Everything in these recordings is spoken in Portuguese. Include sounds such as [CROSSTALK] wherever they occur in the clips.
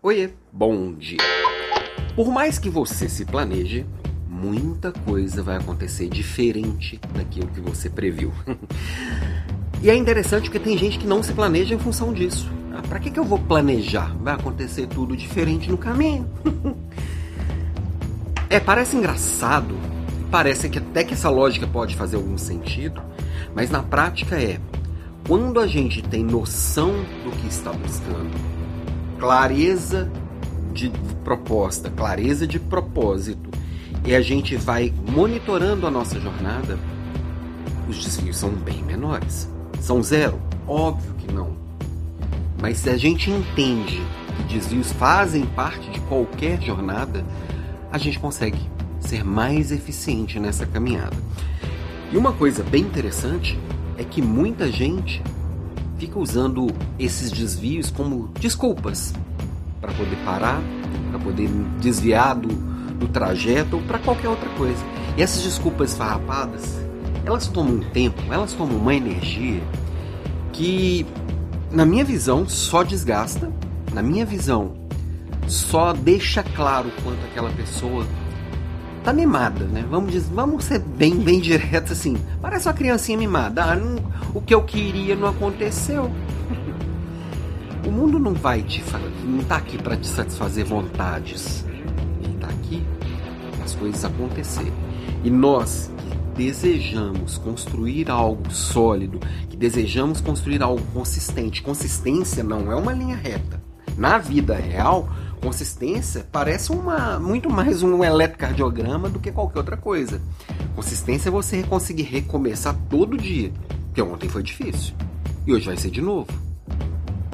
Oiê, bom dia. Por mais que você se planeje, muita coisa vai acontecer diferente daquilo que você previu. [LAUGHS] e é interessante porque tem gente que não se planeja em função disso. Ah, para que, que eu vou planejar? Vai acontecer tudo diferente no caminho. [LAUGHS] é, parece engraçado, parece que até que essa lógica pode fazer algum sentido, mas na prática é quando a gente tem noção do que está buscando, clareza de proposta, clareza de propósito, e a gente vai monitorando a nossa jornada, os desvios são bem menores. São zero? Óbvio que não. Mas se a gente entende que desvios fazem parte de qualquer jornada, a gente consegue ser mais eficiente nessa caminhada. E uma coisa bem interessante é que muita gente fica usando esses desvios como desculpas para poder parar, para poder desviar do, do trajeto ou para qualquer outra coisa. E essas desculpas farrapadas, elas tomam um tempo, elas tomam uma energia que, na minha visão, só desgasta, na minha visão, só deixa claro quanto aquela pessoa tá mimada, né? Vamos, dizer, vamos ser bem, bem direto assim. Parece uma criancinha mimada. Ah, não, o que eu queria não aconteceu. o mundo não vai te não tá aqui para te satisfazer vontades. Ele tá aqui para as coisas acontecerem. E nós que desejamos construir algo sólido, que desejamos construir algo consistente. Consistência não é uma linha reta. Na vida real, Consistência parece uma muito mais um eletrocardiograma do que qualquer outra coisa. Consistência é você conseguir recomeçar todo dia, porque ontem foi difícil e hoje vai ser de novo.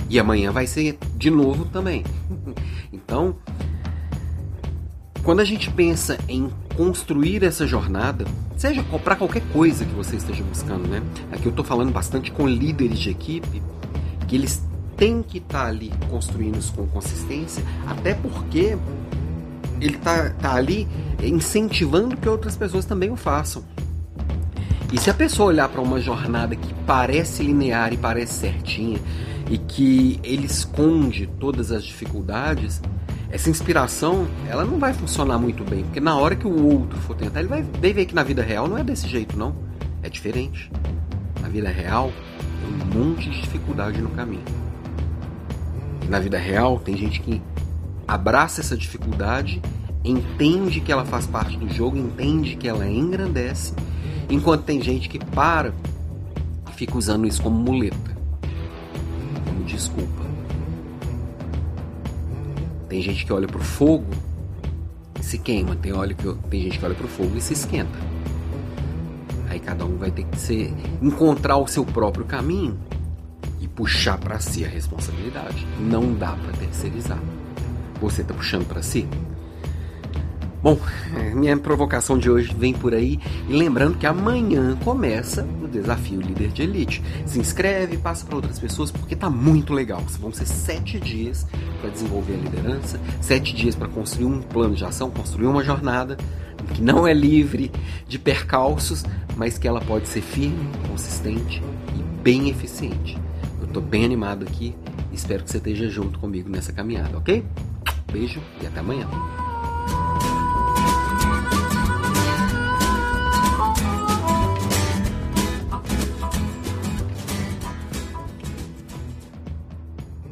E amanhã vai ser de novo também. [LAUGHS] então, quando a gente pensa em construir essa jornada, seja para qualquer coisa que você esteja buscando, né? Aqui eu estou falando bastante com líderes de equipe que eles tem que estar tá ali construindo isso com consistência, até porque ele está tá ali incentivando que outras pessoas também o façam. E se a pessoa olhar para uma jornada que parece linear e parece certinha e que ele esconde todas as dificuldades, essa inspiração ela não vai funcionar muito bem, porque na hora que o outro for tentar, ele vai ver que na vida real não é desse jeito não, é diferente. Na vida real tem um monte de dificuldade no caminho na vida real, tem gente que abraça essa dificuldade, entende que ela faz parte do jogo, entende que ela engrandece, enquanto tem gente que para e fica usando isso como muleta, como desculpa. Tem gente que olha pro fogo e se queima, tem, olha que, tem gente que olha pro fogo e se esquenta. Aí cada um vai ter que ser, encontrar o seu próprio caminho puxar para si a responsabilidade. Não dá para terceirizar. Você está puxando para si? Bom, minha provocação de hoje vem por aí e lembrando que amanhã começa o desafio líder de elite. Se inscreve, passa para outras pessoas porque tá muito legal. Vão ser sete dias para desenvolver a liderança, sete dias para construir um plano de ação, construir uma jornada que não é livre de percalços, mas que ela pode ser firme, consistente e bem eficiente. Tô bem animado aqui. Espero que você esteja junto comigo nessa caminhada, ok? Beijo e até amanhã.